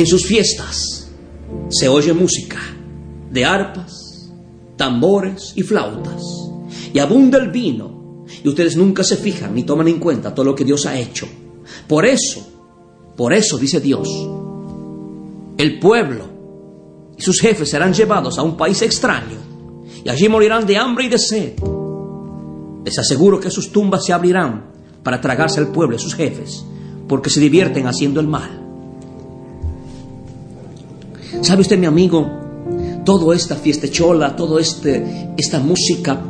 En sus fiestas se oye música de arpas, tambores y flautas, y abunda el vino, y ustedes nunca se fijan ni toman en cuenta todo lo que Dios ha hecho. Por eso, por eso dice Dios, el pueblo y sus jefes serán llevados a un país extraño, y allí morirán de hambre y de sed. Les aseguro que sus tumbas se abrirán para tragarse al pueblo y sus jefes, porque se divierten haciendo el mal. ¿Sabe usted, mi amigo? Toda esta fiestechola, toda este, esta música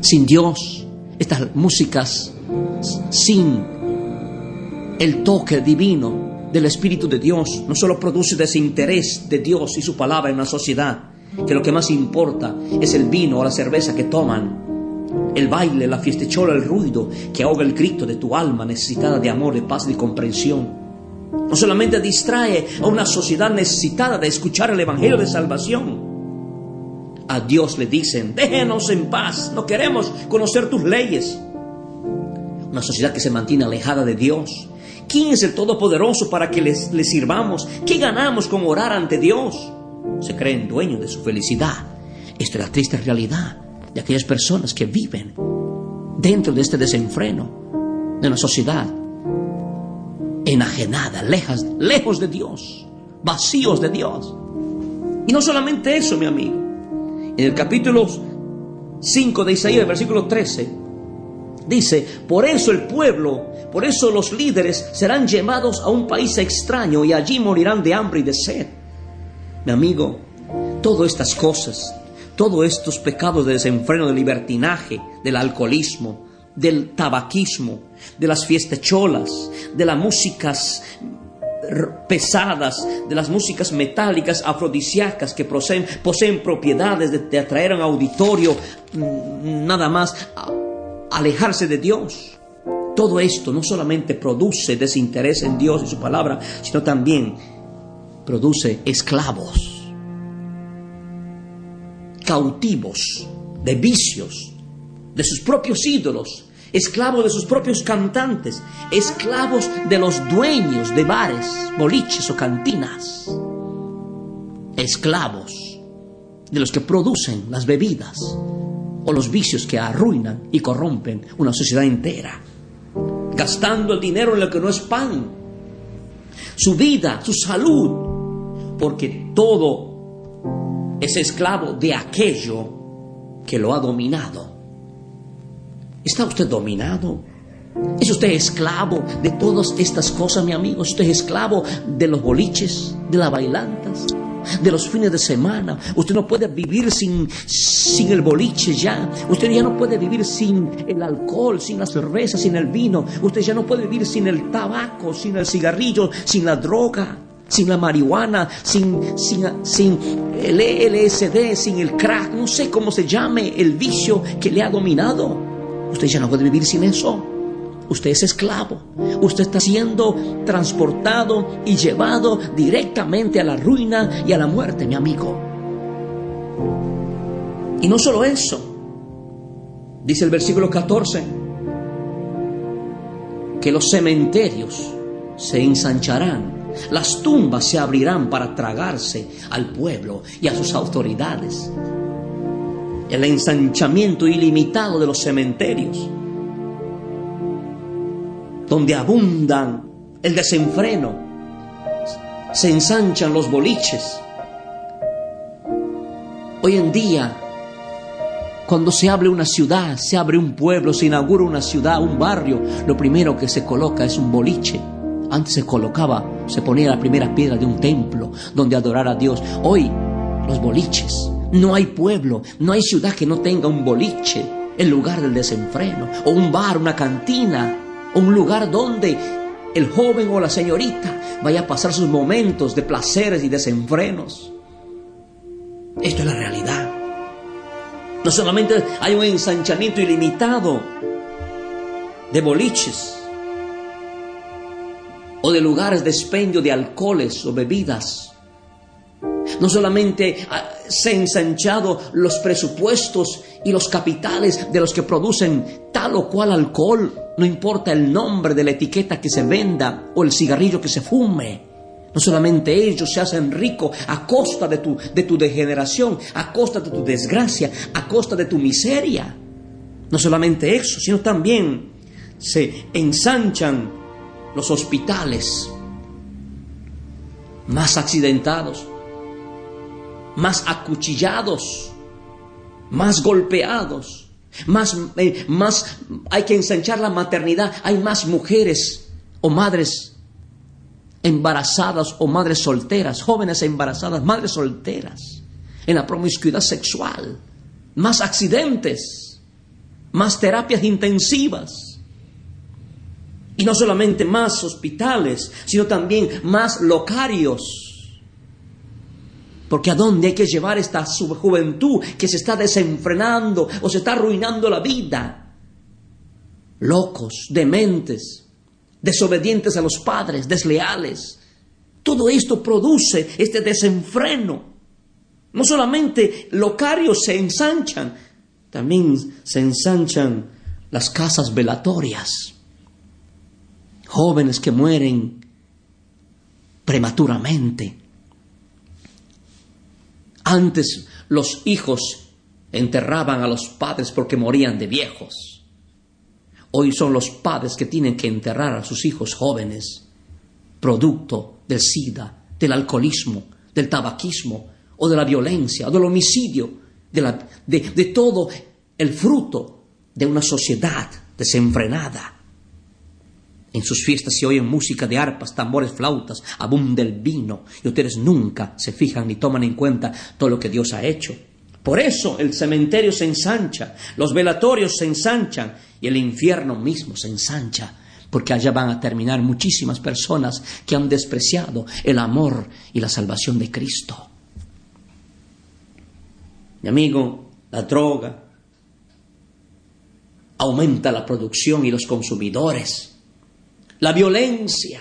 sin Dios, estas músicas sin el toque divino del Espíritu de Dios, no solo produce desinterés de Dios y su palabra en la sociedad, que lo que más importa es el vino o la cerveza que toman, el baile, la fiestechola, el ruido que ahoga el grito de tu alma necesitada de amor, de paz de comprensión. No solamente distrae a una sociedad necesitada de escuchar el Evangelio de salvación. A Dios le dicen, déjenos en paz, no queremos conocer tus leyes. Una sociedad que se mantiene alejada de Dios. ¿Quién es el Todopoderoso para que les sirvamos? ¿Qué ganamos con orar ante Dios? Se creen dueños de su felicidad. Esta es la triste realidad de aquellas personas que viven dentro de este desenfreno de una sociedad enajenada, lejos, de Dios, vacíos de Dios. Y no solamente eso, mi amigo. En el capítulo 5 de Isaías, versículo 13, dice, por eso el pueblo, por eso los líderes serán llevados a un país extraño y allí morirán de hambre y de sed. Mi amigo, todas estas cosas, todos estos pecados de desenfreno, de libertinaje, del alcoholismo, del tabaquismo, de las fiestecholas, de las músicas pesadas, de las músicas metálicas afrodisíacas que poseen, poseen propiedades de, atraer a un auditorio, mm, nada más alejarse de Dios. Todo esto no solamente produce desinterés en Dios y su palabra, sino también produce esclavos, cautivos de vicios, de sus propios ídolos, esclavos de sus propios cantantes, esclavos de los dueños de bares, boliches o cantinas, esclavos de los que producen las bebidas o los vicios que arruinan y corrompen una sociedad entera, gastando el dinero en lo que no es pan, su vida, su salud, porque todo es esclavo de aquello que lo ha dominado ¿Está usted dominado? ¿Es usted esclavo de todas estas cosas, mi amigo? ¿Es usted esclavo de los boliches, de las bailantas, de los fines de semana? Usted no puede vivir sin, sin el boliche ya. Usted ya no puede vivir sin el alcohol, sin la cerveza, sin el vino. Usted ya no puede vivir sin el tabaco, sin el cigarrillo, sin la droga sin la marihuana, sin, sin, sin, el LSD, sin el crack, no sé cómo se llame el vicio que le ha dominado. Usted ya no puede vivir sin eso. Usted es esclavo. Usted está siendo transportado y llevado directamente a la ruina y a la muerte, mi amigo. Y no solo eso. Dice el versículo 14 que los cementerios se ensancharán, las tumbas se abrirán para tragarse al pueblo y a sus autoridades el ensanchamiento ilimitado de los cementerios, donde abundan el desenfreno, se ensanchan los boliches. Hoy en día, cuando se abre una ciudad, se abre un pueblo, se inaugura una ciudad, un barrio, lo primero que se coloca es un boliche. Antes se colocaba, se ponía la primera piedra de un templo donde adorar a Dios. Hoy, los boliches No hay pueblo, no hay ciudad que no tenga un boliche, el lugar del desenfreno, o un bar, una cantina, o un lugar donde el joven o la señorita vaya a pasar sus momentos de placeres y desenfrenos. Esto es la realidad. No solamente hay un ensanchamiento ilimitado de boliches o de lugares de expendio de alcoholes o bebidas. No solamente ah, se ensanchado los presupuestos y los capitales de los que producen tal o cual alcohol, no importa el nombre de la etiqueta que se venda o el cigarrillo que se fume. No solamente ellos se hacen ricos a costa de tu, de tu degeneración, a costa de tu desgracia, a costa de tu miseria. No solamente eso, sino también se ensanchan los hospitales más accidentados, más acuchillados, más golpeados, más, eh, más hay que ensanchar la maternidad, hay más mujeres o madres embarazadas o madres solteras, jóvenes embarazadas, madres solteras, en la promiscuidad sexual, más accidentes, más terapias intensivas. Y no solamente más hospitales, sino también más locarios. Porque a dónde hay que llevar esta juventud que se está desenfrenando o se está arruinando la vida. Locos, dementes, desobedientes a los padres, desleales. Todo esto produce este desenfreno. No solamente locarios se ensanchan, también se ensanchan las casas velatorias. Jóvenes que mueren prematuramente. Antes los hijos enterraban a los padres porque morían de viejos. Hoy son los padres que tienen que enterrar a sus hijos jóvenes, producto del SIDA, del alcoholismo, del tabaquismo o de la violencia del homicidio, de todo el fruto de una sociedad desenfrenada. En sus fiestas se oyen música de arpas, tambores, flautas, abunda el vino, y ustedes nunca se fijan ni toman en cuenta todo lo que Dios ha hecho. Por eso el cementerio se ensancha, los velatorios se ensanchan y el infierno mismo se ensancha, porque allá van a terminar muchísimas personas que han despreciado el amor y la salvación de Cristo. Mi amigo, la droga aumenta la producción y los consumidores. La violencia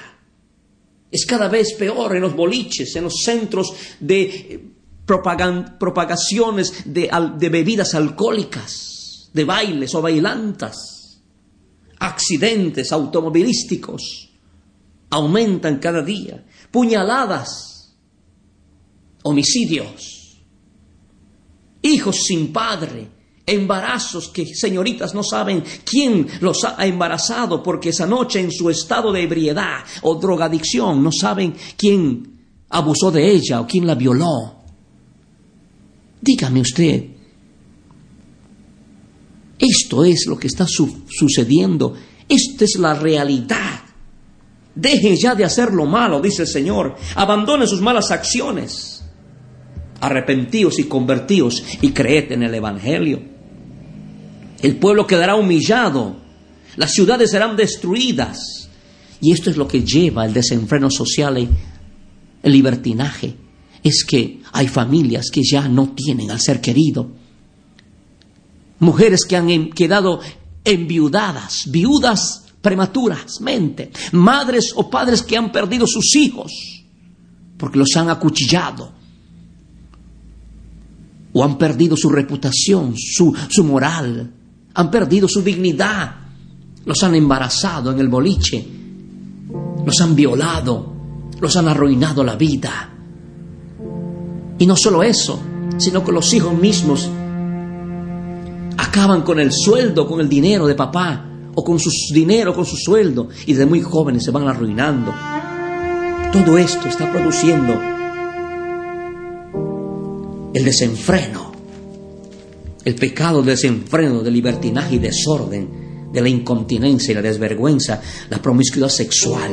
es cada vez peor en los boliches, en los centros de propagaciones de, de bebidas alcohólicas, de bailes o bailantas, accidentes automovilísticos aumentan cada día, puñaladas, homicidios, hijos sin padre, embarazos que señoritas no saben quién los ha embarazado porque esa noche en su estado de ebriedad o drogadicción no saben quién abusó de ella o quién la violó. Dígame usted, esto es lo que está sucediendo, esta es la realidad. Dejen ya de hacer lo malo, dice el Señor, abandonen sus malas acciones, arrepentíos y convertíos y creed en el Evangelio. El pueblo quedará humillado, las ciudades serán destruidas. Y esto es lo que lleva el desenfreno social el libertinaje es que hay familias que ya no tienen al ser querido. Mujeres que han quedado enviudadas, viudas prematuramente. Madres o padres que han perdido sus hijos porque los han acuchillado. O han perdido su reputación, su, su moral. Han perdido su dignidad. Los han embarazado en el boliche. Los han violado. Los han arruinado la vida. Y no solo eso, sino que los hijos mismos acaban con el sueldo, con el dinero de papá, o con su dinero, con su sueldo, y desde muy jóvenes se van arruinando. Todo esto está produciendo el desenfreno, el pecado del desenfreno, del libertinaje y desorden, de la incontinencia y la desvergüenza, la promiscuidad sexual,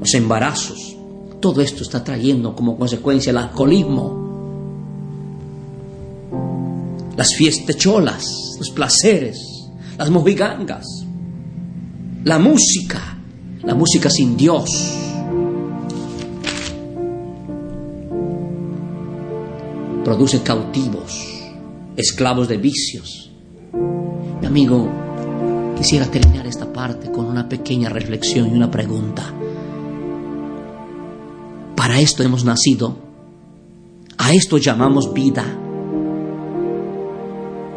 los embarazos, todo esto está trayendo como consecuencia el alcoholismo. las fiestecholas, los placeres, las mojigangas, la música, la música sin Dios. Produce cautivos, esclavos de vicios. Mi amigo, quisiera terminar esta parte con una pequeña reflexión y una pregunta. Para esto hemos nacido. A esto llamamos vida.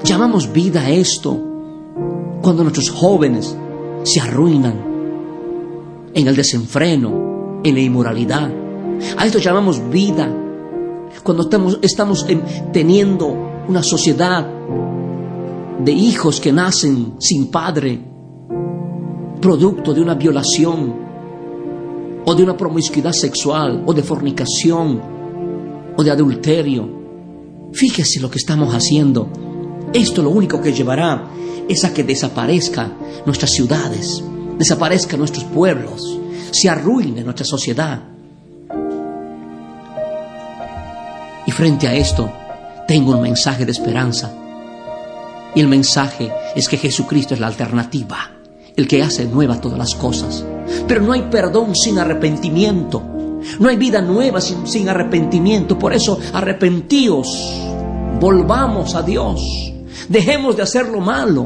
Llamamos vida a esto cuando nuestros jóvenes se arruinan en el desenfreno, en la inmoralidad. A esto llamamos vida cuando estamos, estamos teniendo una sociedad de hijos que nacen sin padre, producto de una violación o de una promiscuidad sexual o de fornicación o de adulterio. Fíjese lo que estamos haciendo. Esto lo único que llevará es a que desaparezcan nuestras ciudades, desaparezcan nuestros pueblos, se arruine nuestra sociedad. Y frente a esto, tengo un mensaje de esperanza. Y el mensaje es que Jesucristo es la alternativa, el que hace nueva todas las cosas. Pero no hay perdón sin arrepentimiento. No hay vida nueva sin, arrepentimiento. Por eso, arrepentíos, volvamos a Dios. Dejemos de hacer lo malo.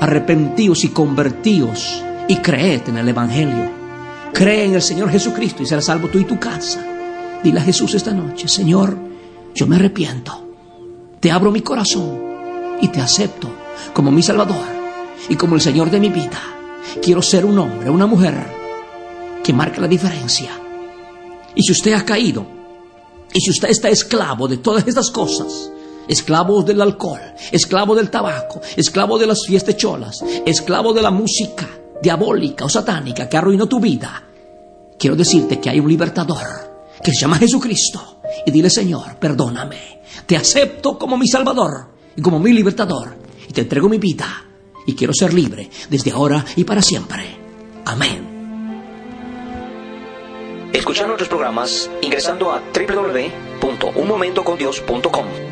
Arrepentíos y convertíos y creed en el Evangelio. Cree en el Señor Jesucristo y serás salvo tú y tu casa. Dile a Jesús esta noche, Señor, yo me arrepiento. Te abro mi corazón y te acepto como mi Salvador y como el Señor de mi vida. Quiero ser un hombre, una mujer que marque la diferencia. Y si usted ha caído, y si usted está esclavo de todas estas cosas, esclavo del alcohol, esclavo del tabaco, esclavo de las fiestecholas, esclavo de la música diabólica o satánica que arruinó tu vida, quiero decirte que hay un libertador que se llama Jesucristo. Y dile, Señor, perdóname. Te acepto como mi Salvador y como mi libertador. Y te entrego mi vida. Y quiero ser libre desde ahora y para siempre. Amén. Escucha nuestros programas ingresando a www.unmomentocondios.com.